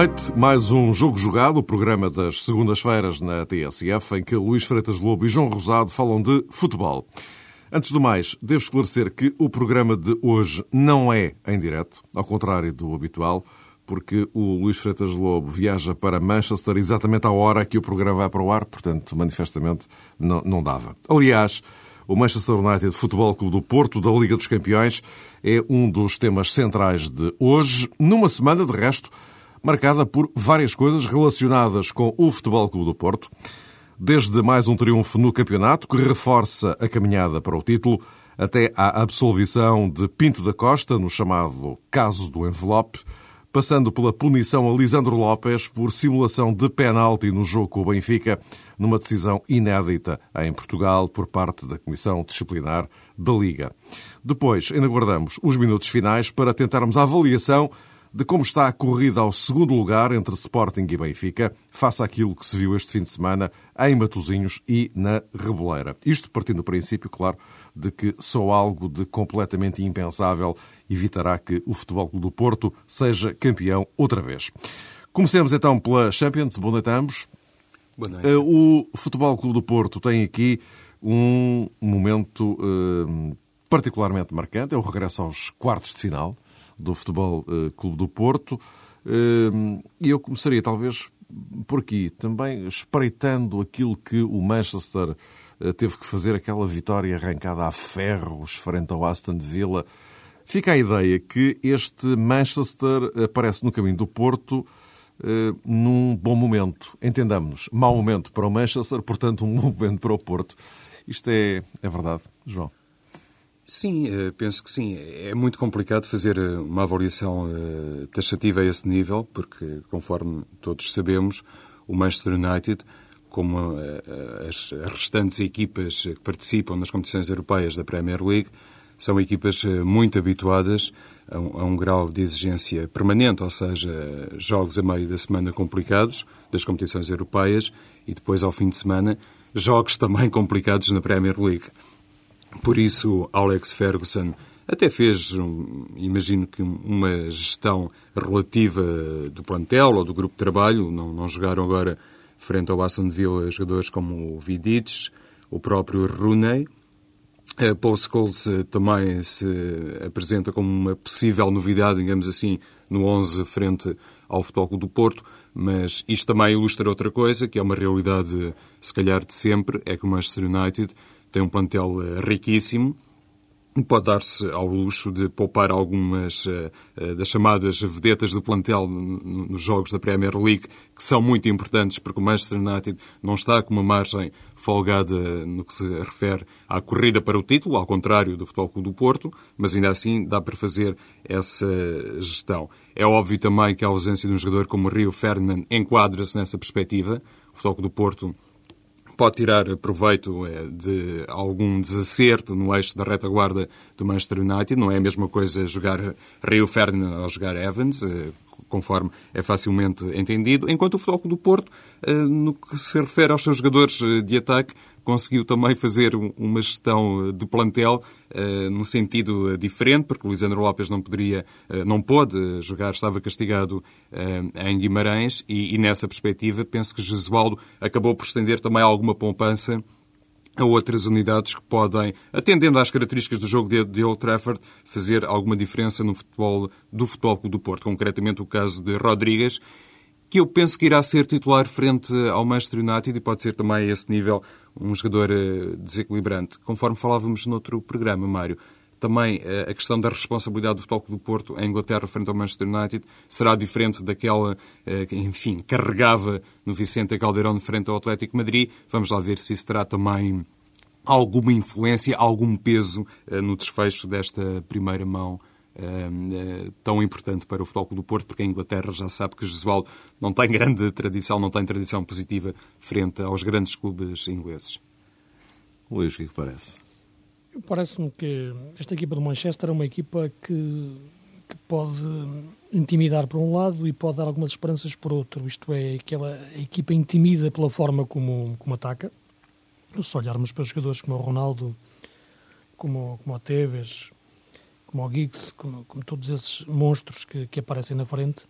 Noite. Mais um Jogo Jogado, o programa das segundas-feiras na TSF, em que Luís Freitas Lobo e João Rosado falam de futebol. Antes do mais, devo esclarecer que o programa de hoje não é em direto, ao contrário do habitual, porque o Luís Freitas Lobo viaja para Manchester exatamente à hora que o programa vai para o ar, portanto, manifestamente, não, não dava. Aliás, o Manchester United Futebol Clube do Porto, da Liga dos Campeões, é um dos temas centrais de hoje, numa semana, de resto, marcada por várias coisas relacionadas com o Futebol Clube do Porto desde mais um triunfo no campeonato, que reforça a caminhada para o título, até à absolvição de Pinto da Costa, no chamado caso do envelope, passando pela punição a Lisandro Lopes por simulação de penalti no jogo com o Benfica, numa decisão inédita em Portugal por parte da Comissão Disciplinar da Liga. Depois, ainda guardamos os minutos finais para tentarmos a avaliação de como está a corrida ao segundo lugar entre Sporting e Benfica, face àquilo que se viu este fim de semana em Matosinhos e na Reboleira. Isto partindo do princípio, claro, de que só algo de completamente impensável evitará que o Futebol Clube do Porto seja campeão outra vez. Comecemos então pela Champions. Boa noite a ambos. Boa noite. Eh, o Futebol Clube do Porto tem aqui um momento uh, particularmente marcante, é o regresso aos quartos de final do Futebol uh, Clube do Porto. Uh, e eu começaria, talvez, por aqui, também espreitando aquilo que o Manchester uh, teve que fazer, aquela vitória arrancada a ferros frente ao Aston Villa. Fica a ideia que este Manchester aparece no caminho do Porto num bom momento. Entendamos-nos. Mau momento para o Manchester, portanto, um bom momento para o Porto. Isto é, é verdade, João? Sim, eh, penso que sim. É muito complicado fazer eh, uma avaliação eh, taxativa a esse nível, porque, conforme todos sabemos, o Manchester United, como as restantes equipas que participam nas competições europeias da Premier League, são equipas muito habituadas a um, a um, grau de exigência permanente, ou seja, jogos a meio da semana complicados das competições europeias e depois, ao fim de semana, jogos também complicados na Premier League. Por isso, Alex Ferguson até fez, imagino que uma gestão relativa do plantel ou do grupo de trabalho. Não, não jogaram agora frente ao Aston Villa jogadores como o Vidic, o próprio Rooney. Paul Scholes eh, também se apresenta como uma possível novidade, digamos assim, no 11 frente ao Futebol do Porto, mas isto também ilustra outra coisa, que é uma realidade, se calhar, de sempre, é que o Manchester United tem um plantel eh, riquíssimo, pode dar-se ao luxo de poupar algumas uh, uh, das chamadas vedetas do plantel nos jogos da Premier League, que são muito importantes, porque o Manchester United não está com uma margem folgada no que se refere à corrida para o título, ao contrário do Futebol Clube do Porto, mas ainda assim dá para fazer essa gestão. É óbvio também que a ausência de um jogador como Rio Ferdinand enquadra-se nessa perspectiva. O Futebol Clube do Porto pode tirar proveito eh, de algum desacerto no eixo da retaguarda do Manchester United. Não é a mesma coisa jogar Rio Ferdinand ou jogar Evans, eh, conforme é facilmente entendido. Enquanto o Futebol do Porto, eh, no que se refere aos seus jogadores de ataque, conseguiu também fazer uma gestão de plantel num sentido diferente, porque o Lisandro Lopes não poderia, não pôde jogar, estava castigado em Guimarães e, e, nessa perspectiva penso que Jesualdo acabou por estender também alguma poupança a outras unidades que podem, atendendo às características do jogo de, de Old Trafford, fazer alguma diferença no futebol do Futebol do Porto, concretamente o caso de Rodrigues, que eu penso que irá ser titular frente ao Manchester United e pode ser também a esse nível um jogador eh, desequilibrante. Conforme falávamos noutro programa, Mário, também eh, a questão da responsabilidade do Futebol do Porto em Inglaterra frente ao Manchester United será diferente daquela eh, que, enfim, carregava no Vicente Caldeirão frente ao Atlético Madrid. Vamos lá ver se isso terá também alguma influência, algum peso no desfecho desta primeira mão tão importante para o Futebol do Porto, porque a Inglaterra já sabe que Jesualdo não tem grande tradição, não tem tradição positiva frente aos grandes clubes ingleses. Luís, o que, é que parece? Parece-me que esta equipa do Manchester é uma equipa que, que pode intimidar por um lado e pode dar algumas esperanças por outro. Isto é, aquela equipa intimida pela forma como, como ataca. Se olharmos para jogadores como o Ronaldo, como, como o Tevez, como o Giggs, como, como, todos esses monstros que, que aparecem na frente,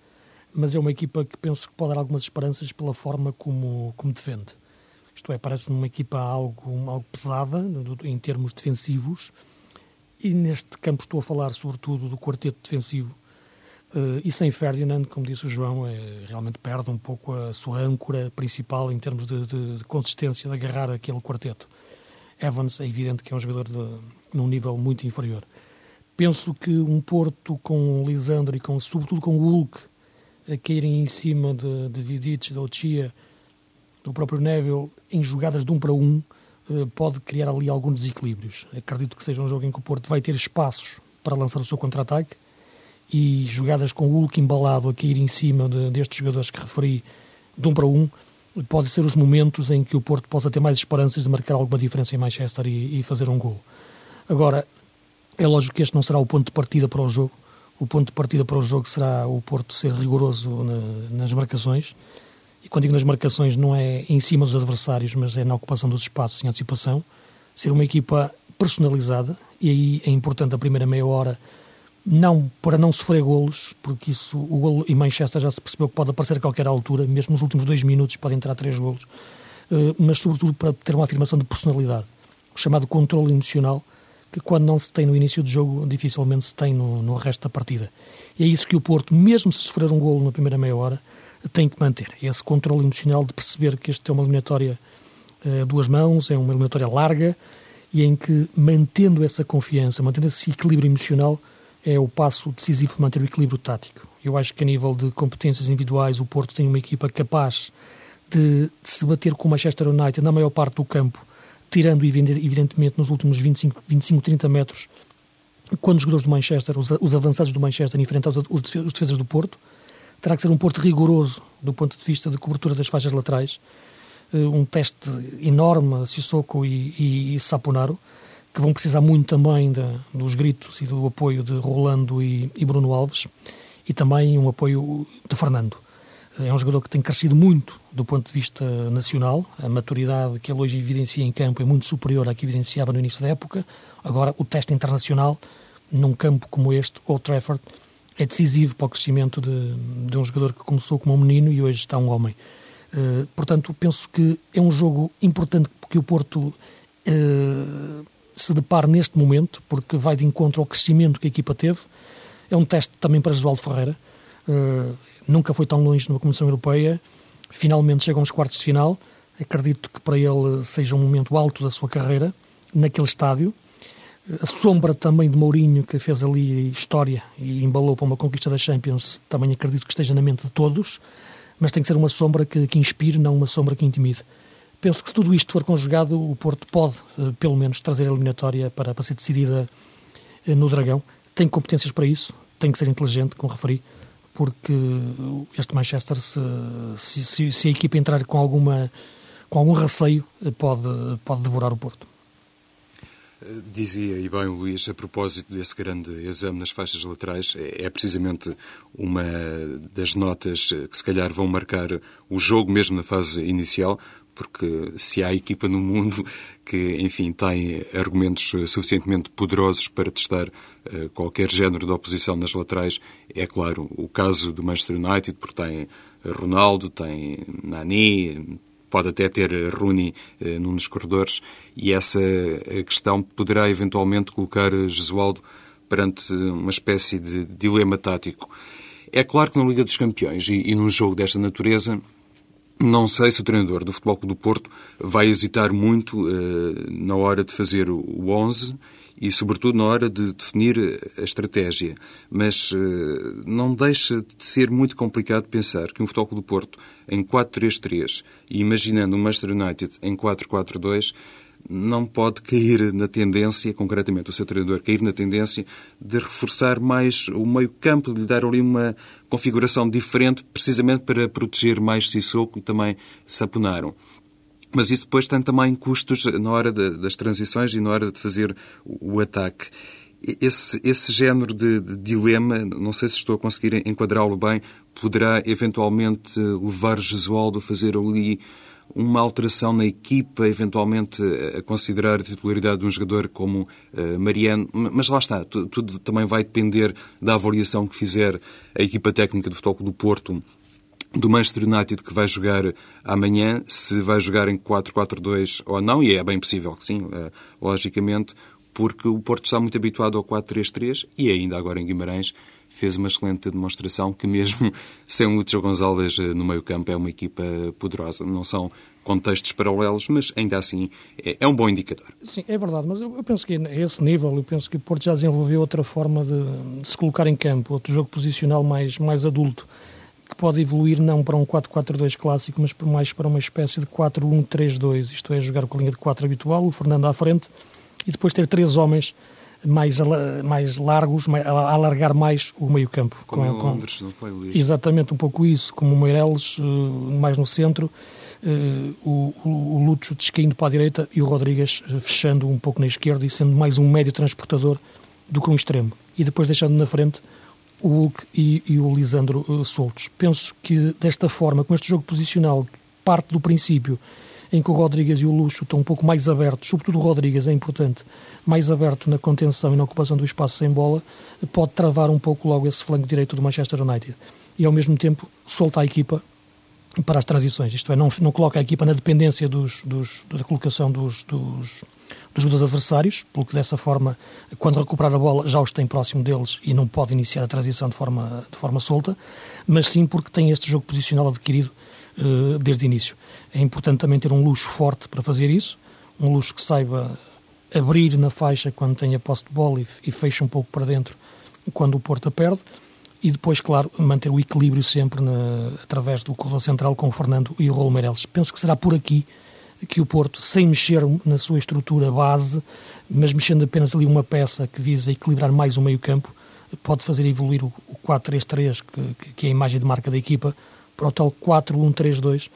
mas é uma equipa que penso que pode dar algumas esperanças pela forma como, como defende. Isto é, parece-me uma equipa algo, algo pesada em termos defensivos, e neste campo estou a falar sobretudo do quarteto defensivo. Uh, e sem Ferdinand, como disse o João, é, realmente perde um pouco a sua âncora principal em termos de, de, de consistência de agarrar aquele quarteto. Evans é evidente que é um jogador de, num nível muito inferior. Penso que um Porto com Lisandro e com, sobretudo com o Hulk a caírem em cima de, de Vidic, da Ochia, do próprio Neville, em jogadas de um para um, eh, pode criar ali alguns desequilíbrios. Acredito que seja um jogo em que o Porto vai ter espaços para lançar o seu contra-ataque e jogadas com o Hulk embalado a cair em cima de, destes jogadores que referi de um para um, pode ser os momentos em que o Porto possa ter mais esperanças de marcar alguma diferença em Manchester e, e fazer um gol. Agora, é lógico que este não será o ponto de partida para o jogo. O ponto de partida para o jogo será o Porto ser rigoroso na, nas marcações. E quando digo nas marcações, não é em cima dos adversários, mas é na ocupação dos espaços em antecipação. Ser uma equipa personalizada, e aí é importante a primeira meia hora não para não sofrer golos, porque isso o golo em Manchester já se percebeu que pode aparecer a qualquer altura, mesmo nos últimos dois minutos podem entrar três golos, eh, mas sobretudo para ter uma afirmação de personalidade, o chamado controle emocional, que quando não se tem no início do jogo, dificilmente se tem no, no resto da partida. E é isso que o Porto, mesmo se sofrer um golo na primeira meia hora, tem que manter. Esse controle emocional de perceber que este é uma eliminatória a duas mãos, é uma eliminatória larga, e em que, mantendo essa confiança, mantendo esse equilíbrio emocional, é o passo decisivo para manter o equilíbrio tático. Eu acho que a nível de competências individuais o Porto tem uma equipa capaz de, se bater com o Manchester United na maior parte do campo, tirando evidentemente nos últimos 25, 25 30 metros, quando os jogadores do Manchester, os avançados do Manchester enfrentam os, os defesas do Porto, terá que ser um Porto rigoroso do ponto de vista de cobertura das faixas laterais, eh, um teste enorme a Sissoko e, e, e Saponaro, que vão precisar muito também de, dos gritos e do apoio de Rolando e, e, Bruno Alves e também um apoio de Fernando. É um jogador que tem crescido muito do ponto de vista nacional. A maturidade que ele hoje evidencia em campo é muito superior à que evidenciava no início da época. Agora, o teste internacional, num campo como este, Old Trafford, é decisivo para o crescimento de, de um jogador que começou como um menino e hoje está um homem. Uh, portanto, penso que é um jogo importante porque o Porto uh, se depara neste momento, porque vai de encontro ao crescimento que a equipa teve. É um teste também para Josualdo Ferreira. Uh, nunca foi tão longe numa Comissão Europeia. Finalmente chega aos quartos de final. Acredito que para ele seja um momento alto da sua carreira, naquele estádio. A sombra também de Mourinho, que fez ali história e embalou para uma conquista da Champions, também acredito que esteja na mente de todos, mas tem que ser uma sombra que, que inspire, não uma sombra que intimide penso que se tudo isto for conjugado, o Porto pode, eh, pelo menos, trazer a eliminatória para, para ser decidida eh, no Dragão. Tem competências para isso, tem que ser inteligente, como referi, porque este Manchester, se, se, se a equipa entrar com, alguma, com algum receio, eh, pode, pode devorar o Porto. Dizia, e bem Luís, a propósito desse grande exame nas faixas laterais, é, é precisamente uma das notas que se calhar vão marcar o jogo mesmo na fase inicial, porque se há equipa no mundo que, enfim, tem argumentos suficientemente poderosos para testar uh, qualquer género de oposição nas laterais, é claro o caso do Manchester United, porque tem Ronaldo, tem Nani, pode até ter Rooney uh, num dos corredores, e essa questão poderá eventualmente colocar Jesualdo perante uma espécie de dilema tático. É claro que na Liga dos Campeões e, e num jogo desta natureza não sei se o treinador do Futebol Clube do Porto vai hesitar muito uh, na hora de fazer o 11 e, sobretudo, na hora de definir a estratégia. Mas uh, não deixa de ser muito complicado pensar que um Futebol do Porto em 4-3-3 e imaginando o Manchester United em 4-4-2 não pode cair na tendência, concretamente o seu treinador, cair na tendência de reforçar mais o meio-campo, de lhe dar ali uma configuração diferente, precisamente para proteger mais Sissoko e também Saponaro. Mas isso depois tem também custos na hora de, das transições e na hora de fazer o, o ataque. Esse, esse género de, de, dilema, não sei se estou a conseguir enquadrá-lo bem, poderá eventualmente levar Jesualdo a fazer ali uma alteração na equipa, eventualmente a considerar a titularidade de um jogador como uh, Mariano, mas lá está, tudo, tudo, também vai depender da avaliação que fizer a equipa técnica do Futebol do Porto do Manchester United que vai jogar amanhã, se vai jogar em 4-4-2 ou não, e é bem possível que sim, uh, logicamente, porque o Porto está muito habituado ao 4-3-3 e ainda agora em Guimarães fez uma excelente demonstração que mesmo sem o Lúcio Gonzalez eh, no meio campo é uma equipa poderosa. Não são contextos paralelos, mas ainda assim é, é um bom indicador. Sim, é verdade, mas eu, penso que a esse nível, eu penso que o Porto já desenvolveu outra forma de se colocar em campo, outro jogo posicional mais, mais adulto, que pode evoluir não para um 4-4-2 clássico, mas mais para uma espécie de 4-1-3-2, isto é, jogar com a linha de 4 habitual, o Fernando à frente, e depois ter três homens mais, mais largos, a alargar mais o meio campo. Como com, Londres, não foi, Luís? Exatamente, um pouco isso, como o Meireles eh, mais no centro, eh, o, o, o Lúcio descaindo para a direita e o Rodrigues eh, fechando um pouco na esquerda e sendo mais um médio transportador do que um extremo. E depois deixando na frente o Hulk e, e o Lisandro soltos. Penso que desta forma, com este jogo posicional, parte do princípio em que o Rodrigues e o Luxo estão um pouco mais abertos, sobretudo o Rodrigues é importante, mais aberto na contenção e na ocupação do espaço sem bola, pode travar um pouco logo esse flanco direito do Manchester United. E ao mesmo tempo solta a equipa para as transições, isto é, não, não coloca a equipa na dependência dos, dos, da colocação dos, dos, dos jogadores adversários, porque dessa forma, quando recuperar a bola, já os tem próximo deles e não pode iniciar a transição de forma, de forma solta, mas sim porque tem este jogo posicional adquirido uh, desde o início. É importante também ter um luxo forte para fazer isso, um luxo que saiba abrir na faixa quando tem a posse de bola e, e fecha um pouco para dentro quando o Porto a perde e depois, claro, manter o equilíbrio sempre na, através do corredor central com o Fernando e o Rolo Meireles. Penso que será por aqui que o Porto, sem mexer na sua estrutura base, mas mexendo apenas ali uma peça que visa equilibrar mais o meio campo, pode fazer evoluir o, o 4-3-3, que, que é a imagem de marca da equipa, para o tal 4-1-3-2,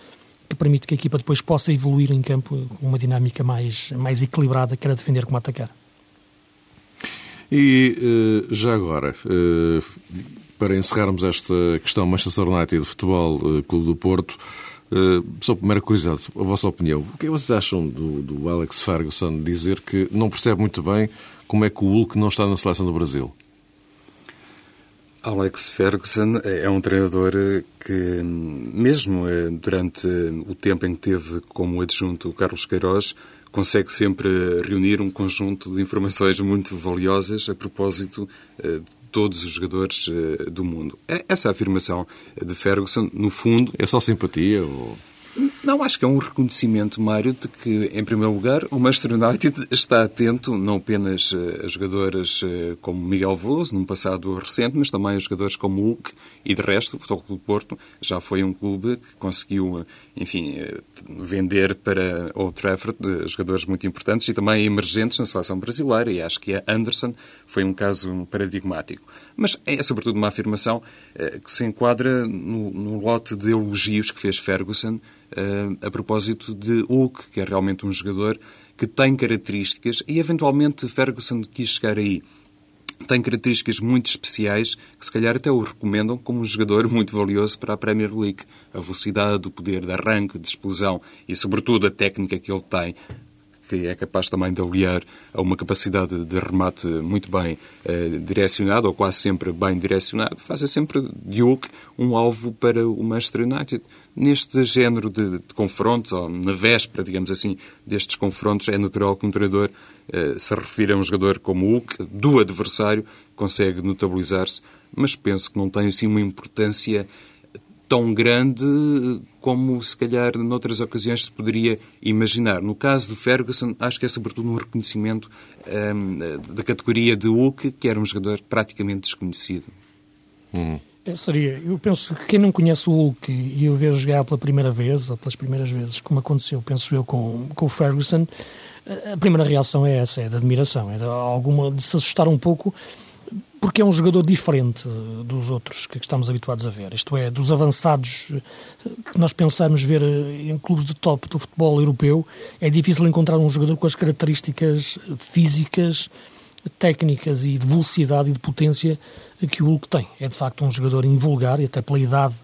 que permite que a equipa depois possa evoluir em campo com uma dinâmica mais, mais equilibrada, quer a defender como a atacar. E eh, já agora, eh, para encerrarmos esta questão Manchester United de Futebol eh, Clube do Porto, só primeira curiosidade, a vossa opinião. O que é vocês acham do, do Alex Ferguson dizer que não percebe muito bem como é que o Hulk não está na seleção do Brasil? Alex Ferguson é um treinador que, mesmo eh, durante o tempo em que teve como adjunto o Carlos Queiroz, consegue sempre reunir um conjunto de informações muito valiosas a propósito eh, de todos os jogadores eh, do mundo. Essa afirmação de Ferguson, no fundo. É só simpatia? Ou... Não, acho que é um reconhecimento, Mário, de que, em primeiro lugar, o Manchester United está atento não apenas eh, a jogadoras eh, como Miguel Veloso, num passado recente, mas também a jogadores como Hulk e, de resto, o Futebol Clube Porto já foi um clube que conseguiu, eh, enfim, vender para Old Trafford jogadores muito importantes e também emergentes na seleção brasileira, e acho que a Anderson foi um caso paradigmático. Mas é, sobretudo, uma afirmação que se enquadra no, no lote de elogios que fez Ferguson a propósito de Hulk, que é realmente um jogador que tem características, e eventualmente Ferguson quis chegar aí. Tem características muito especiais que, se calhar, até o recomendam como um jogador muito valioso para a Premier League. A velocidade, o poder de arranque, de explosão e, sobretudo, a técnica que ele tem que é capaz também de aliar a uma capacidade de remate muito bem eh, direcionado, ou quase sempre bem direcionado, faz sempre de Hulk um alvo para o Manchester United. Neste género de, de, confrontos, ou na véspera, digamos assim, destes confrontos, é natural que um treinador eh, se refira a um jogador como Hulk, do adversário, consegue notabilizar-se, mas penso que não tem assim uma importância tão grande como se calhar noutras ocasiões se poderia imaginar. No caso de Ferguson, acho que é sobretudo um reconhecimento um, da categoria de Hulk, que era um jogador praticamente desconhecido. Hum. É, seria, eu penso que quem não conhece o Hulk e o vê jogar pela primeira vez, ou pelas primeiras vezes, como aconteceu, penso eu, com, com o Ferguson, a primeira reação é essa, é de admiração, é de alguma de se assustar um pouco porque é um jogador diferente dos outros que estamos habituados a ver. Isto é, dos avançados que nós pensamos ver em clubes de top do futebol europeu, é difícil encontrar um jogador com as características físicas, técnicas e de velocidade e de potência que o Hulk tem. É de facto um jogador invulgar e até pela idade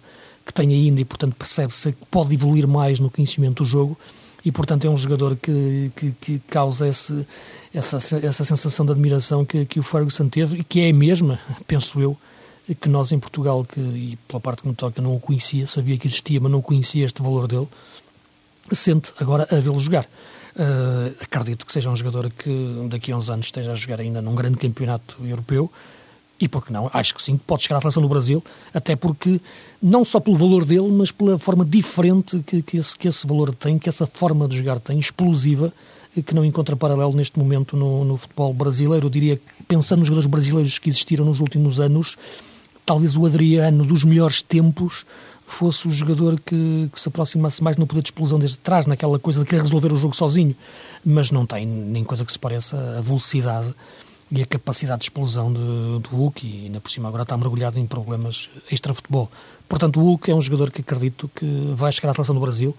que tem ainda e, portanto, percebe-se que pode evoluir mais no conhecimento do jogo e, portanto, é um jogador que, que, que causa esse, essa, essa sensação de admiração que, que o Ferguson teve e que é a mesma, penso eu, que nós em Portugal, que, e pela parte que me toca, não o conhecia, sabia que existia, mas não conhecia este valor dele, sente agora a vê-lo jogar. Uh, acredito que seja um jogador que daqui a uns anos esteja a jogar ainda num grande campeonato europeu e porque não, acho que sim, pode chegar à seleção do Brasil, até porque, não só pelo valor dele, mas pela forma diferente que, que, esse, que esse valor tem, que essa forma de jogar tem, explosiva, que não encontra paralelo neste momento no, no futebol brasileiro. Eu diria que, pensando nos jogadores brasileiros que existiram nos últimos anos, talvez o Adriano dos melhores tempos fosse o jogador que, que, se aproximasse mais no poder de explosão desde trás, naquela coisa de querer resolver o jogo sozinho, mas não tem nem coisa que se pareça a velocidade e a capacidade de explosão de, do Hulk e ainda por cima agora está mergulhado em problemas extra-futebol. Portanto, o Hulk é um jogador que acredito que vai chegar à seleção do Brasil.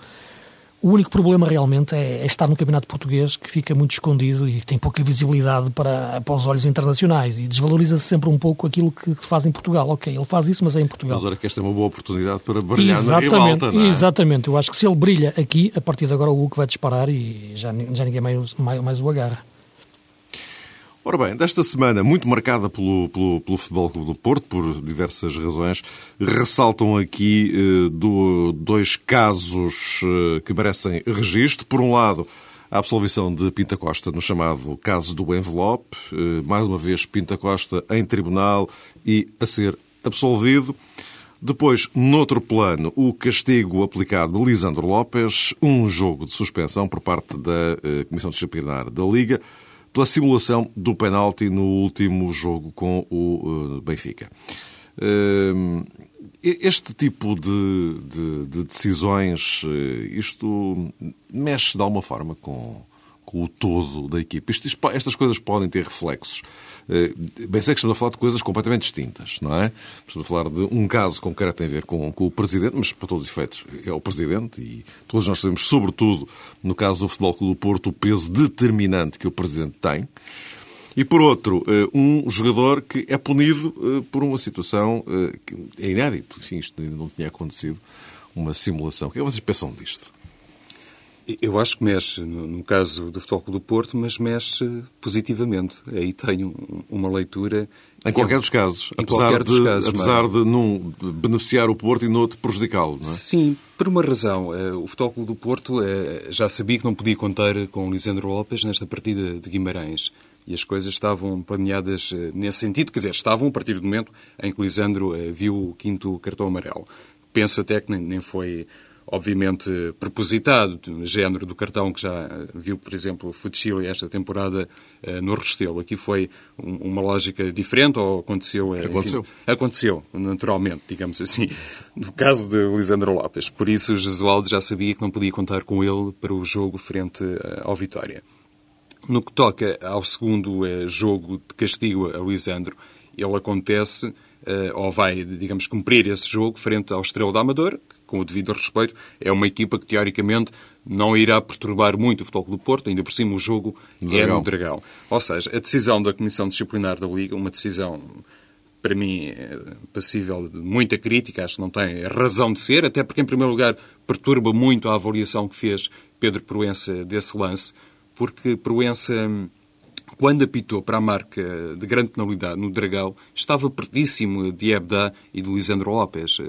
O único problema realmente é, é estar no campeonato português que fica muito escondido e tem pouca visibilidade para, para os olhos internacionais e desvaloriza-se sempre um pouco aquilo que faz em Portugal. Ok, ele faz isso, mas é em Portugal. Mas olha que esta é uma boa oportunidade para brilhar exatamente, na ribalta, não é? Exatamente, eu acho que se ele brilha aqui, a partir de agora o Hulk vai disparar e já, já ninguém mais, mais, mais o agarra. Ora bem, desta semana, muito marcada pelo, pelo, pelo Futebol Clube do Porto, por diversas razões, ressaltam aqui eh, do, dois casos eh, que merecem registro. Por um lado, a absolvição de Pinta Costa no chamado caso do envelope. Eh, mais uma vez, Pinta Costa em tribunal e a ser absolvido. Depois, noutro plano, o castigo aplicado a Lisandro Lopes, um jogo de suspensão por parte da eh, Comissão Disciplinar da Liga pela simulação do penalti no último jogo com o uh, Benfica. Uh, este tipo de, de, de, decisões, uh, isto mexe de alguma forma com, com o todo da equipe. Isto, estas coisas podem ter reflexos eh, bem sei que estamos a falar de coisas completamente distintas, não é? Estamos a falar de um caso concreto tem a ver com, com o Presidente, mas para todos os efeitos é o Presidente e todos nós sabemos, sobretudo no caso do Futebol Clube do Porto, o peso determinante que o Presidente tem. E por outro, eh, um jogador que é punido eh, por uma situação que é inédito. Enfim, isto ainda não tinha acontecido, uma simulação. O que é que vocês pensam disto? Eu acho que mexe, no, caso do Futebol Clube do Porto, mas mexe positivamente. Aí tenho uma leitura... Em qualquer dos casos. Em apesar, dos de, casos, apesar de num beneficiar o Porto e no outro prejudicá-lo, não é? Sim, por uma razão. Eh, o Futebol Clube do Porto eh, já sabia que não podia contar com o Lisandro Lopes nesta partida de Guimarães. E as coisas estavam planeadas eh, nesse sentido. Quer dizer, estavam a partir do momento em que o Lisandro viu o quinto cartão amarelo. Penso até que nem foi obviamente propositado, no género do cartão que já viu, por exemplo, o Futchile esta temporada uh, no Restelo. Aqui foi um, uma lógica diferente ou aconteceu? Aconteceu. Enfim, aconteceu, naturalmente, digamos assim, no caso de Lisandro Lopes. Por isso, o Jesualdo já sabia que não podia contar com ele para o jogo frente ao Vitória. No que toca ao segundo jogo de castigo a Lisandro, ele acontece ou vai, digamos, cumprir esse jogo frente ao Estrela da Amador, com o devido respeito, é uma equipa que teoricamente não irá perturbar muito o Futebol Clube do Porto, ainda por cima o jogo é no Dragão. Ou seja, a decisão da Comissão Disciplinar da Liga, uma decisão para mim é passível de muita crítica, acho que não tem razão de ser, até porque, em primeiro lugar, perturba muito a avaliação que fez Pedro Proença desse lance, porque Proença, quando apitou para a marca de grande penalidade no Dragão, estava pertíssimo de Ebda e de Lisandro Lopes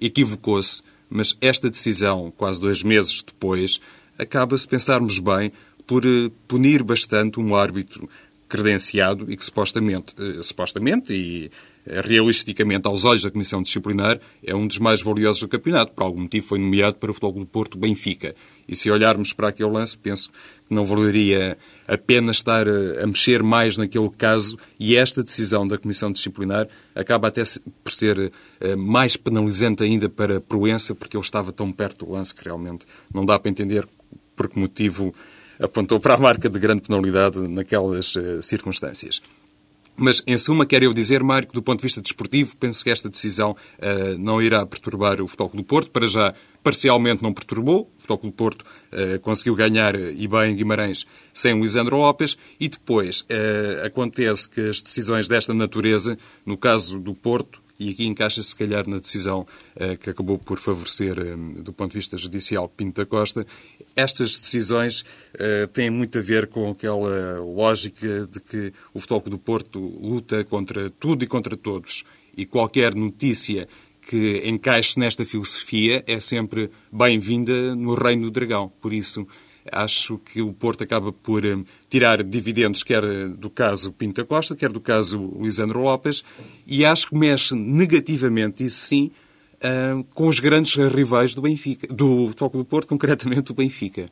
equivocou-se, mas esta decisão, quase dois meses depois, acaba, se pensarmos bem, por eh, punir bastante um árbitro credenciado e que supostamente, eh, supostamente e realisticamente aos olhos da Comissão Disciplinar é um dos mais valiosos do campeonato. Por algum motivo foi nomeado para o Futebol do Porto Benfica. E se olharmos para aquele lance, penso que não valeria a pena estar a, a mexer mais naquele caso e esta decisão da Comissão Disciplinar acaba até por ser uh, mais penalizante ainda para Proença, porque ele estava tão perto do lance que realmente não dá para entender por que motivo apontou para a marca de grande penalidade naquelas circunstâncias. Mas, em suma, quero eu dizer, Mário, que do ponto de vista desportivo, penso que esta decisão uh, não irá perturbar o Futebol do Porto. Para já, parcialmente não perturbou. O Futebol do Porto uh, conseguiu ganhar, e bem, Guimarães, sem o Lisandro Lopes. E depois, uh, acontece que as decisões desta natureza, no caso do Porto, e aqui encaixa-se, se calhar, na decisão uh, que acabou por favorecer, um, do ponto de vista judicial, Pinto da Costa. Estas decisões uh, têm muito a ver com aquela lógica de que o Futebol do Porto luta contra tudo e contra todos, e qualquer notícia que encaixe nesta filosofia é sempre bem-vinda no Reino do Dragão. Por isso, Acho que o Porto acaba por um, tirar dividendos, quer do caso Pinta Costa, quer do caso Lisandro Lopes, e acho que mexe negativamente, isso sim, uh, com os grandes rivais do Benfica, do Toco do Porto, concretamente o Benfica.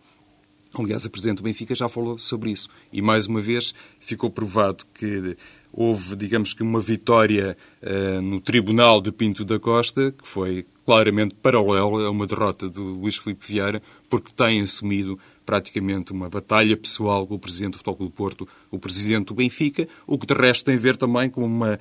Aliás, a Presidente do Benfica já falou sobre isso. E, mais uma vez, ficou provado que houve, digamos que, uma vitória uh, no Tribunal de Pinto da Costa, que foi claramente paralela a uma derrota do Luís Filipe Vieira, porque tem assumido praticamente uma batalha pessoal com o Presidente do Futebol do Porto, o Presidente do Benfica, o que de resto tem a ver também com uma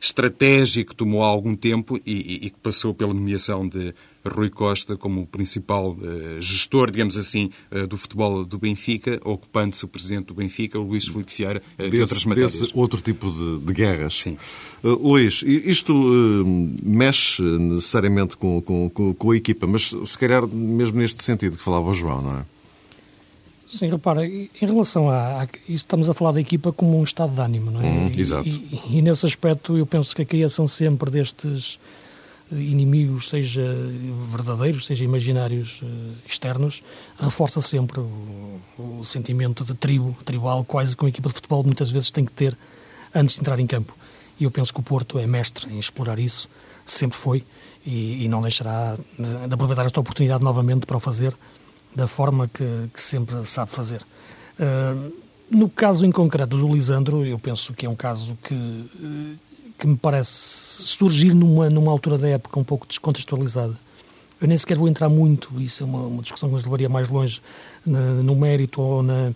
estratégia que tomou há algum tempo e, que passou pela nomeação de Rui Costa como o principal uh, gestor, digamos assim, uh, do futebol do Benfica, ocupando-se o Presidente do Benfica, o Luís Filipe Vieira, uh, desse, de outras matérias. Desse outro tipo de, de guerras. Sim. Luís, isto mexe necessariamente com, com, com a equipa, mas se calhar mesmo neste sentido que falava o João, não é? Sim, repara, em relação a, a estamos a falar da equipa como um estado de ânimo, não é? Hum, exato. E, e, nesse aspecto eu penso que a criação sempre destes eh, inimigos, seja verdadeiros, seja imaginários uh, externos, reforça sempre o, o, sentimento de tribo, tribal, quase que uma equipa de futebol muitas vezes tem que ter antes de entrar em campo. E eu penso que o Porto é mestre em explorar isso, sempre foi, e, e não deixará de, de aproveitar esta oportunidade novamente para o fazer da forma que, que sempre sabe fazer. Uh, no caso em concreto do Lisandro, eu penso que é um caso que, uh, que me parece surgir numa, numa altura da época um pouco descontextualizada. Eu nem sequer vou entrar muito, isso é uma, uma discussão que nos levaria mais longe na, no mérito ou, na,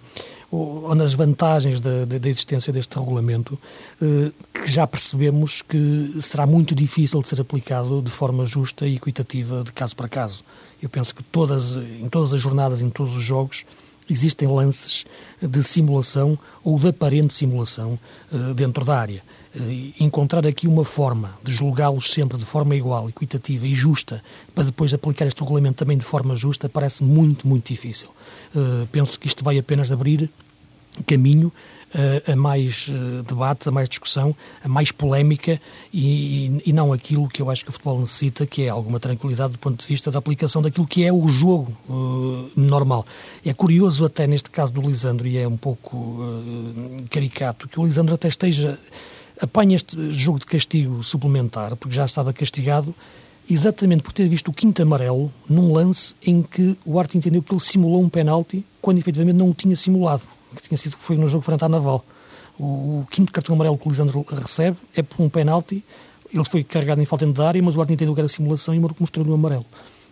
ou, nas vantagens da, da, existência deste regulamento, uh, que já percebemos que será muito difícil de ser aplicado de forma justa e equitativa de caso para caso. Eu penso que todas, em todas as jornadas, em todos os jogos, existem lances de simulação ou de aparente simulação uh, dentro da área. Uh, encontrar aqui uma forma de julgá-los sempre de forma igual, equitativa e justa, para depois aplicar este regulamento também de forma justa, parece muito, muito difícil. Penso que isto vai apenas abrir caminho a mais eh, debate, a mais discussão, a mais polémica e, e, não aquilo que eu acho que o futebol necessita, que é alguma tranquilidade do ponto de vista da aplicação daquilo que é o jogo uh, normal. É curioso até neste caso do Lisandro, e é um pouco uh, caricato, que o Lisandro até esteja apanha este jogo de castigo suplementar, porque já estava castigado, exatamente por ter visto o quinto amarelo num lance em que o Arte entendeu que ele simulou um penalti quando efetivamente não o tinha simulado que tinha sido foi no jogo frente à Naval. O, o, quinto cartão amarelo que o Lisandro recebe é por um penalti. Ele foi carregado em falta de área, mas o árbitro entendeu que era simulação e mostrou-lhe o amarelo.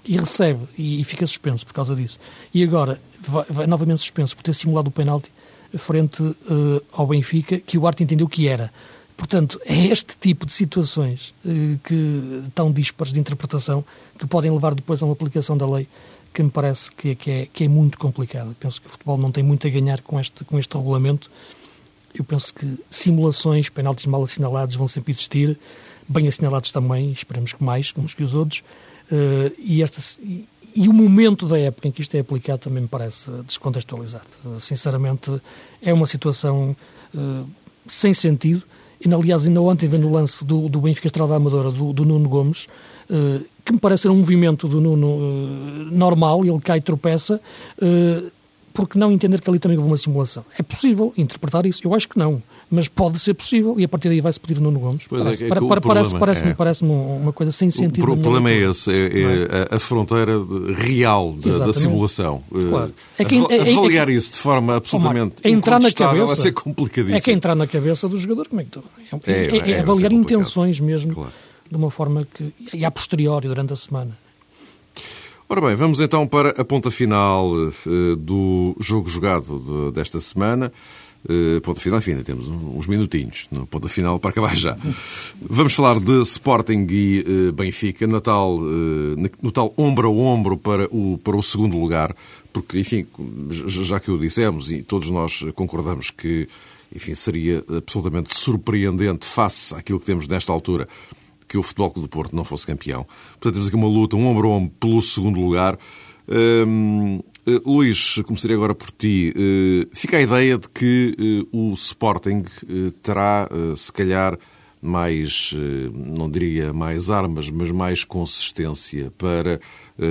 E recebe, e, e, fica suspenso por causa disso. E agora vai, vai novamente suspenso por ter simulado o penalti frente uh, ao Benfica, que o árbitro entendeu que era. Portanto, é este tipo de situações uh, que tão dispares de interpretação que podem levar depois a uma aplicação da lei que me parece que, que, é, que é muito complicado. Penso que o futebol não tem muito a ganhar com este, com este regulamento. Eu penso que simulações, penaltis mal assinalados vão sempre existir, bem assinalados também, esperamos que mais, uns que os outros. Uh, e, esta, e, e, o momento da época em que isto é aplicado também me parece descontextualizado. Uh, sinceramente, é uma situação uh, sem sentido. E, aliás, ainda ontem, vendo o lance do, do Benfica Estrada Amadora, do, do Nuno Gomes, uh, que me parece ser um movimento do Nuno uh, normal, ele cai e tropeça, uh, porque não entender que ali também houve uma simulação? É possível interpretar isso? Eu acho que não, mas pode ser possível e a partir daí vai-se pedir o Nuno Gomes. Pois parece, é, é para, para, parece, parece, é. parece uma coisa sem sentido. O, problema é esse, é, é, é, a fronteira real da, da simulação. Claro. É que, avaliar isso de forma absolutamente é entrar na cabeça, vai ser complicadíssimo. É que entrar na cabeça do jogador, como é que tu... É, avaliar intenções mesmo. Claro de uma forma que. e a posteriori, durante a semana. Ora bem, vamos então para a ponta final uh, do jogo jogado de, desta semana. Uh, ponta final, enfim, ainda temos uns minutinhos no ponta final para acabar já. Vamos falar de Sporting e uh, Benfica na tal, no tal ombro a ombro para o, para o segundo lugar, porque, enfim, já que o dissemos e todos nós concordamos que, enfim, seria absolutamente surpreendente face àquilo que temos nesta altura que o Futebol Clube do Porto não fosse campeão. Portanto, temos aqui uma luta, um ombro a ombro pelo segundo lugar. Hum, Uh, Luís, começaria agora por ti. Uh, fica a ideia de que uh, o Sporting terá, se calhar, mais, não diria mais armas, mas mais consistência para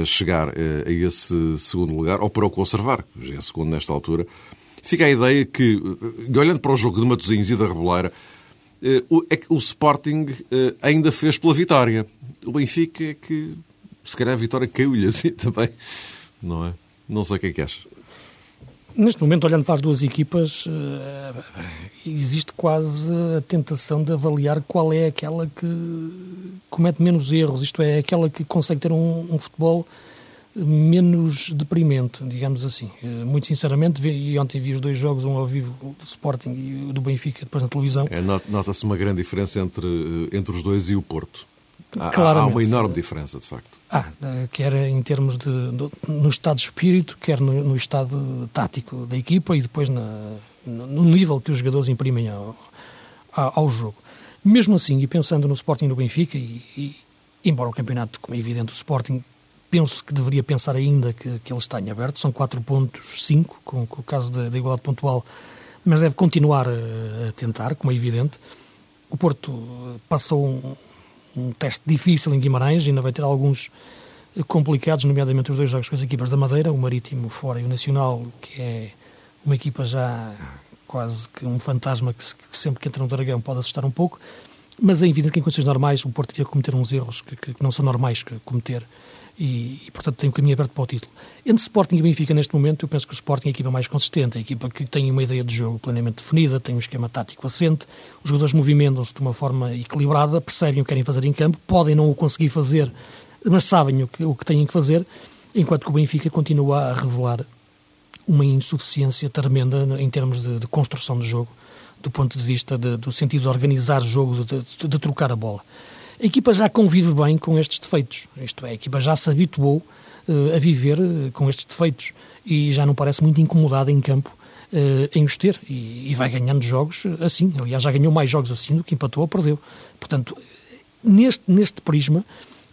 chegar a esse segundo lugar, ou para o conservar, já é segundo nesta altura. Fica a ideia que, olhando para o jogo de Matosinhos e da Reboleira, o, é que o Sporting ainda fez pela vitória. O Benfica é que, se calhar, a vitória caiu-lhe assim também, não é? Não sei o que é que achas. Neste momento, olhando para as duas equipas, eh, existe quase a tentação de avaliar qual é aquela que comete menos erros, isto é, aquela que consegue ter um, um futebol menos deprimente, digamos assim. Eh, muito sinceramente, e ontem vi os dois jogos, um ao vivo do Sporting e o do Benfica, depois na televisão. É, Nota-se uma grande diferença entre, eh, entre os dois e o Porto. Há, há uma enorme diferença, de facto. Ah, quer em termos de, de no estado de espírito, quer no, no, estado tático da equipa e depois na, no nível que os jogadores imprimem ao, ao, jogo. Mesmo assim, e pensando no Sporting e no Benfica, e, e, embora o campeonato, como é evidente, o Sporting penso que deveria pensar ainda que, que está em aberto, são 4 pontos, 5, com, com o caso da, da igualdade pontual, mas deve continuar a, a tentar, como é evidente. O Porto passou um, um teste difícil em Guimarães, ainda vai ter alguns complicados, nomeadamente os dois jogos com as equipas da Madeira, o Marítimo fora e o Nacional, que é uma equipa já quase que um fantasma que, sempre que entra no Dragão pode assustar um pouco, mas é evidente que em condições normais o Porto iria cometer uns erros que, que não são normais que cometer e, e, portanto tem um caminho aberto para o título. Entre Sporting e Benfica neste momento eu penso que o Sporting é a equipa mais consistente, a equipa que tem uma ideia de jogo plenamente definida, tem um esquema tático assente, os jogadores movimentam-se de uma forma equilibrada, percebem o que querem fazer em campo, podem não o conseguir fazer, mas sabem o que, o que têm que fazer, enquanto que o Benfica continua a revelar uma insuficiência tremenda em termos de, de construção de jogo, do ponto de vista de, do sentido de organizar jogo, de, de trocar a bola. A equipa já convive bem com estes defeitos, isto é, a equipa já se habituou uh, a viver uh, com estes defeitos e já não parece muito incomodada em campo uh, em os ter e, e, vai ganhando jogos assim. Aliás, já ganhou mais jogos assim do que empatou ou perdeu. Portanto, neste, neste prisma,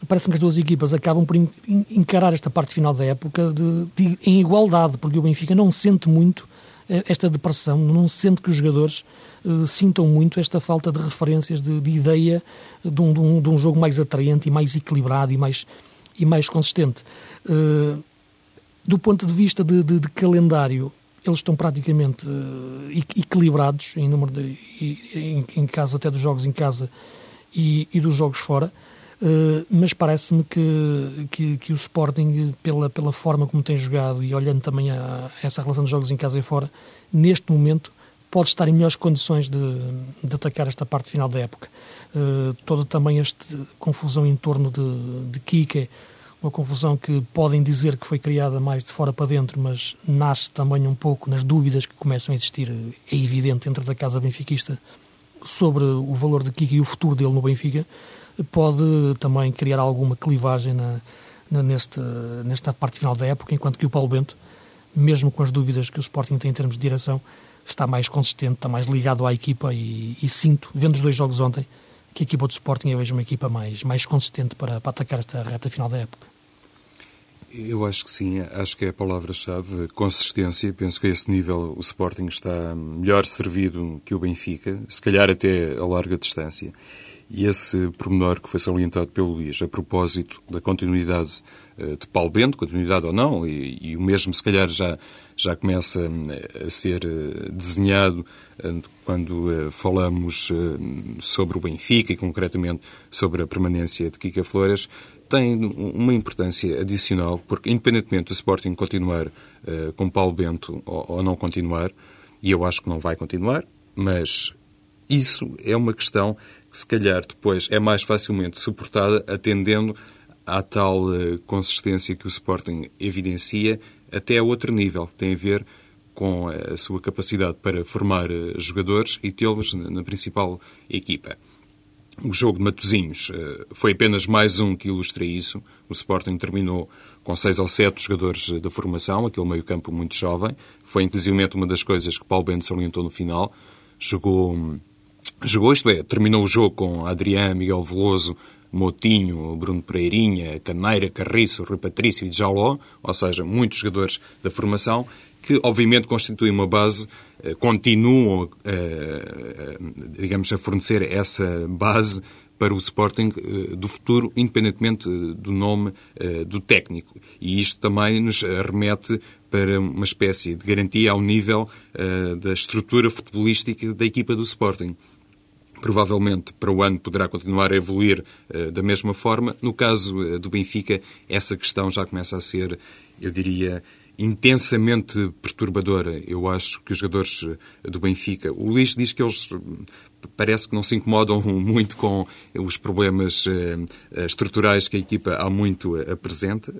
parece-me que as duas equipas acabam por encarar esta parte final da época de, de, em igualdade, porque o Benfica não sente muito esta depressão, não sente que os jogadores uh, sintam muito esta falta de referências, de, de ideia de um, de, um, de um, jogo mais atraente e mais equilibrado e mais, e mais consistente. Uh, do ponto de vista de, calendário, eles estão praticamente uh, equilibrados em número em, em, caso até dos jogos em casa e, e dos jogos fora. Uh, mas parece-me que, que, que, o Sporting, pela, pela forma como tem jogado e olhando também a, a, essa relação de jogos em casa e fora, neste momento pode estar em melhores condições de, de atacar esta parte final da época. Uh, toda também esta confusão em torno de, de Kike, uma confusão que podem dizer que foi criada mais de fora para dentro, mas nasce também um pouco nas dúvidas que começam a existir, é evidente, dentro da casa benfiquista, sobre o valor de Kike e o futuro dele no Benfica pode também criar alguma clivagem na, na, neste, nesta parte final da época, enquanto que o Paulo Bento, mesmo com as dúvidas que o Sporting tem em termos de direção, está mais consistente, está mais ligado à equipa e, e sinto, vendo os dois jogos ontem, que a equipa do Sporting eu vejo uma equipa mais, mais consistente para, para atacar esta reta final da época. Eu acho que sim, acho que é a palavra-chave, consistência. Penso que a esse nível o Sporting está melhor servido que o Benfica, se calhar até a larga distância. E esse pormenor que foi salientado pelo Luís, a propósito da continuidade eh, de Paulo Bento, continuidade ou não, e, e, o mesmo se calhar já, já começa eh, a ser eh, desenhado quando falamos sobre o Benfica e concretamente sobre a permanência de Kika Flores, tem uma importância adicional, porque independentemente do Sporting continuar com Paulo Bento ou, ou não continuar, e eu acho que não vai continuar, mas isso é uma questão que, se calhar, depois é mais facilmente suportada atendendo à tal uh, consistência que o Sporting evidencia até a outro nível, que tem a ver com a sua capacidade para formar uh, jogadores e tê-los na, principal equipa. O jogo de Matosinhos foi apenas mais um que ilustra isso. O Sporting terminou com seis ou sete jogadores da formação, aquele meio-campo muito jovem. Foi, inclusive, uma das coisas que Paulo Bento salientou no final. Jogou hum, Jogou, isto é, terminou o jogo com Adriano, Miguel Veloso, Motinho, Bruno Pereirinha, Caneira, Carriço, Rui Patrício e Jaló, ou seja, muitos jogadores da formação, que obviamente constituem uma base, eh, continuam, eh, digamos, a fornecer essa base para o Sporting do futuro, independentemente do nome do técnico. E isto também nos remete para uma espécie de garantia ao nível da estrutura futebolística da equipa do Sporting provavelmente para o ano poderá continuar a evoluir uh, da mesma forma. No caso uh, do Benfica, essa questão já começa a ser, eu diria, intensamente perturbadora. Eu acho que os jogadores eh, do Benfica, o Luís diz que eles parece que não se incomodam muito com os problemas estruturais que a equipa há muito apresenta,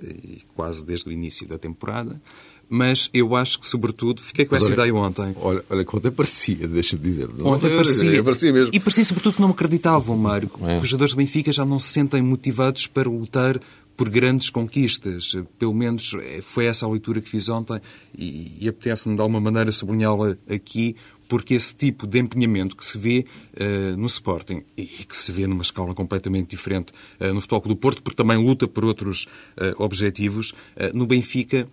quase desde o início da temporada mas eu acho que, sobretudo, fiquei com mas essa olha, ideia ontem. Olha, olha que ontem parecia, deixa-me dizer. Ontem parecia. parecia mesmo. E parecia, sobretudo, que não me acreditavam, Mário. É. Os jogadores do Benfica já não se sentem motivados para lutar por grandes conquistas. Pelo menos eh, foi essa a leitura que fiz ontem e, e apetece-me de alguma maneira sublinhá-la aqui, porque esse tipo de empenhamento que se vê uh, no Sporting e que se vê numa escala completamente diferente uh, no Futebol do Porto, porque também luta por outros uh, objetivos, no Benfica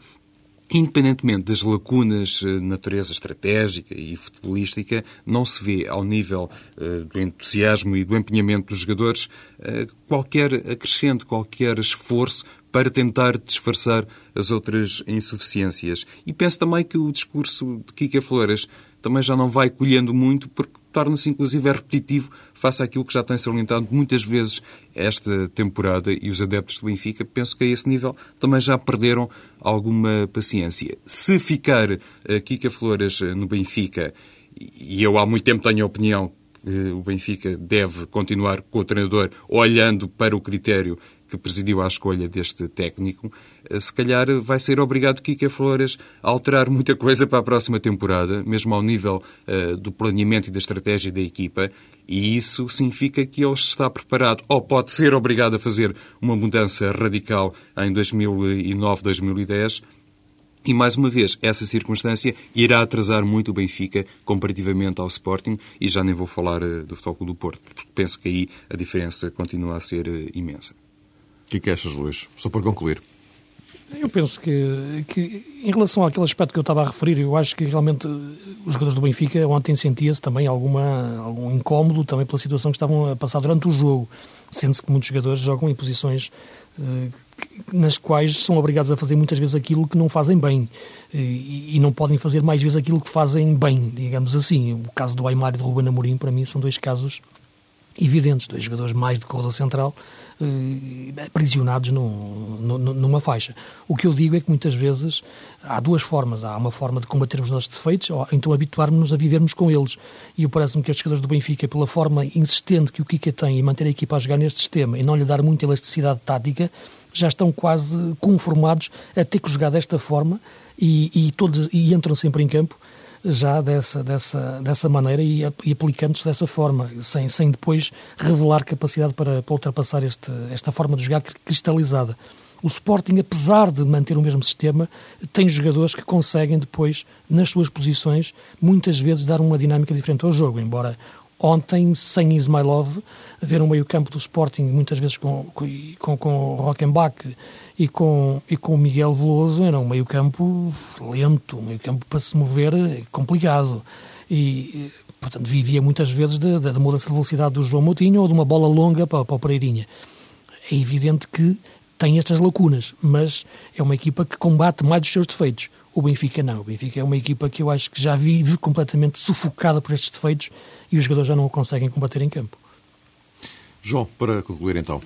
independentemente das lacunas de natureza estratégica e futebolística, não se vê ao nível uh, do entusiasmo e do empenhamento dos jogadores uh, qualquer acrescente, qualquer esforço para tentar disfarçar as outras insuficiências. E penso também que o discurso de Kika Flores também já não vai colhendo muito, porque torna-se inclusive repetitivo face àquilo que já tem salientado muitas vezes esta temporada e os adeptos do Benfica, penso que a esse nível também já perderam alguma paciência. Se ficar a eh, Kika Flores eh, no Benfica, e eu há muito tempo tenho a opinião que o Benfica deve continuar com o treinador olhando para o critério que presidiu à escolha deste técnico, eh, se calhar vai ser obrigado Kika Flores a alterar muita coisa para a próxima temporada, mesmo ao nível uh, do planeamento e da estratégia da equipa, e isso significa que ele está preparado, ou pode ser obrigado a fazer uma mudança radical em 2009, 2010, e, mais uma vez, essa circunstância irá atrasar muito o Benfica comparativamente ao Sporting, e já nem vou falar uh, do Futebol do Porto, porque penso que aí a diferença continua a ser imensa. O que, é que achas, Luís? Só para concluir. Eu penso que, que, em relação àquele aspecto que eu estava a referir, eu acho que realmente os jogadores do Benfica ontem sentia-se também alguma, algum incómodo também pela situação que estavam a passar durante o jogo, sendo-se que muitos jogadores jogam em posições eh, nas quais são obrigados a fazer muitas vezes aquilo que não fazem bem e, e, não podem fazer mais vezes aquilo que fazem bem, digamos assim. O caso do Aymar e do Ruben Amorim, para mim, são dois casos evidentes, dois jogadores mais de corredor central eh, aprisionados num, numa faixa. O que eu digo é que muitas vezes há duas formas. Há uma forma de combatermos os nossos defeitos, ou então habituarmos-nos a vivermos com eles. E parece-me que estes jogadores do Benfica, pela forma insistente que o Kika tem em manter a equipa a jogar neste sistema e não lhe dar muita elasticidade tática, já estão quase conformados a ter que jogar desta forma e, e, todos, e entram sempre em campo já dessa, dessa, dessa maneira e, e aplicando-se dessa forma, sem, sem depois revelar capacidade para, para ultrapassar este, esta forma de jogar cristalizada. O Sporting, apesar de manter o mesmo sistema, tem jogadores que conseguem depois, nas suas posições, muitas vezes dar uma dinâmica diferente ao jogo, embora ontem, sem Ismailov, ver um meio-campo do Sporting, muitas vezes com, com, com Rockenbach e com, e com o Miguel Veloso, era um meio-campo lento, um meio-campo para se mover complicado. E, portanto, vivia muitas vezes da, da mudança de velocidade do João Moutinho ou de uma bola longa para, para o Pereirinha. É evidente que tem estas lacunas, mas é uma equipa que combate mais os seus defeitos. O Benfica não. O Benfica é uma equipa que eu acho que já vive completamente sufocada por estes defeitos e os jogadores já não o conseguem combater em campo. João, para concluir então.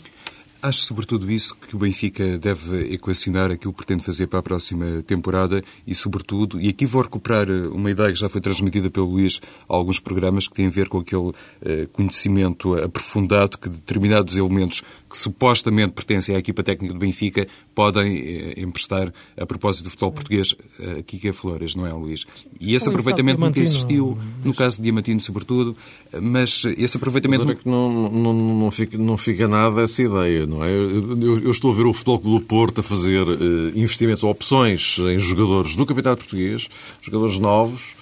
Acho sobretudo isso que o Benfica deve equacionar aquilo que pretende fazer para a próxima temporada e, sobretudo, e aqui vou recuperar eh, uma ideia que já foi transmitida pelo Luís a alguns programas que têm a ver com aquele eh, conhecimento aprofundado que determinados elementos que supostamente pertencem à equipa técnica do Benfica podem eh, emprestar a propósito do futebol português a Kika Flores, não é, Luís? E esse aproveitamento nunca existiu, no caso de Diamantino, sobretudo, mas esse aproveitamento... Mas é que não, não, não, fica, não fica nada essa ideia não é? Eu, eu, estou a ver o Futebol Clube do Porto a fazer uh, investimentos, opções em jogadores do Campeonato Português, jogadores novos,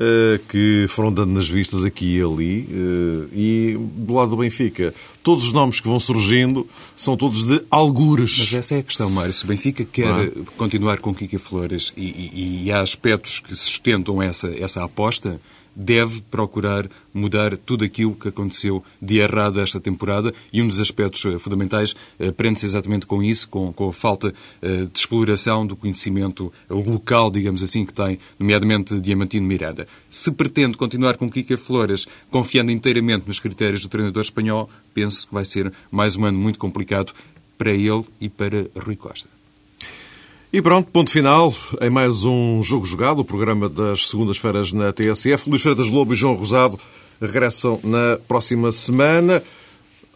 eh, que foram dando nas vistas aqui e ali. Eh, e do lado do Benfica, todos os nomes que vão surgindo são todos de algures. Mas essa é a questão, Mário. Se o Benfica quer é? continuar com Kika Flores e, e, e há aspectos que sustentam essa, essa aposta, deve procurar mudar tudo aquilo que aconteceu de errado esta temporada e um dos aspectos eh, fundamentais eh, prende-se exatamente com isso, com, com a falta eh, de exploração do conhecimento local, digamos assim, que tem, nomeadamente Diamantino Miranda. Se pretende continuar com Kika Flores, confiando inteiramente nos critérios do treinador espanhol, penso que vai ser mais um ano muito complicado para ele e para Rui Costa. E pronto, ponto final em mais um Jogo Jogado, o programa das segundas-feiras na TSF. Luís Freitas Lobo e João Rosado regressam na próxima semana.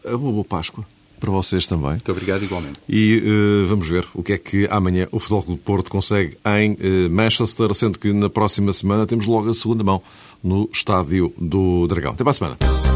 Uma boa Páscoa para vocês também. Muito obrigado, igualmente. E uh, vamos ver o que é que amanhã o Futebol Clube Porto consegue em uh, Manchester, sendo que na próxima semana temos logo a segunda mão no Estádio do Dragão. Até para a semana.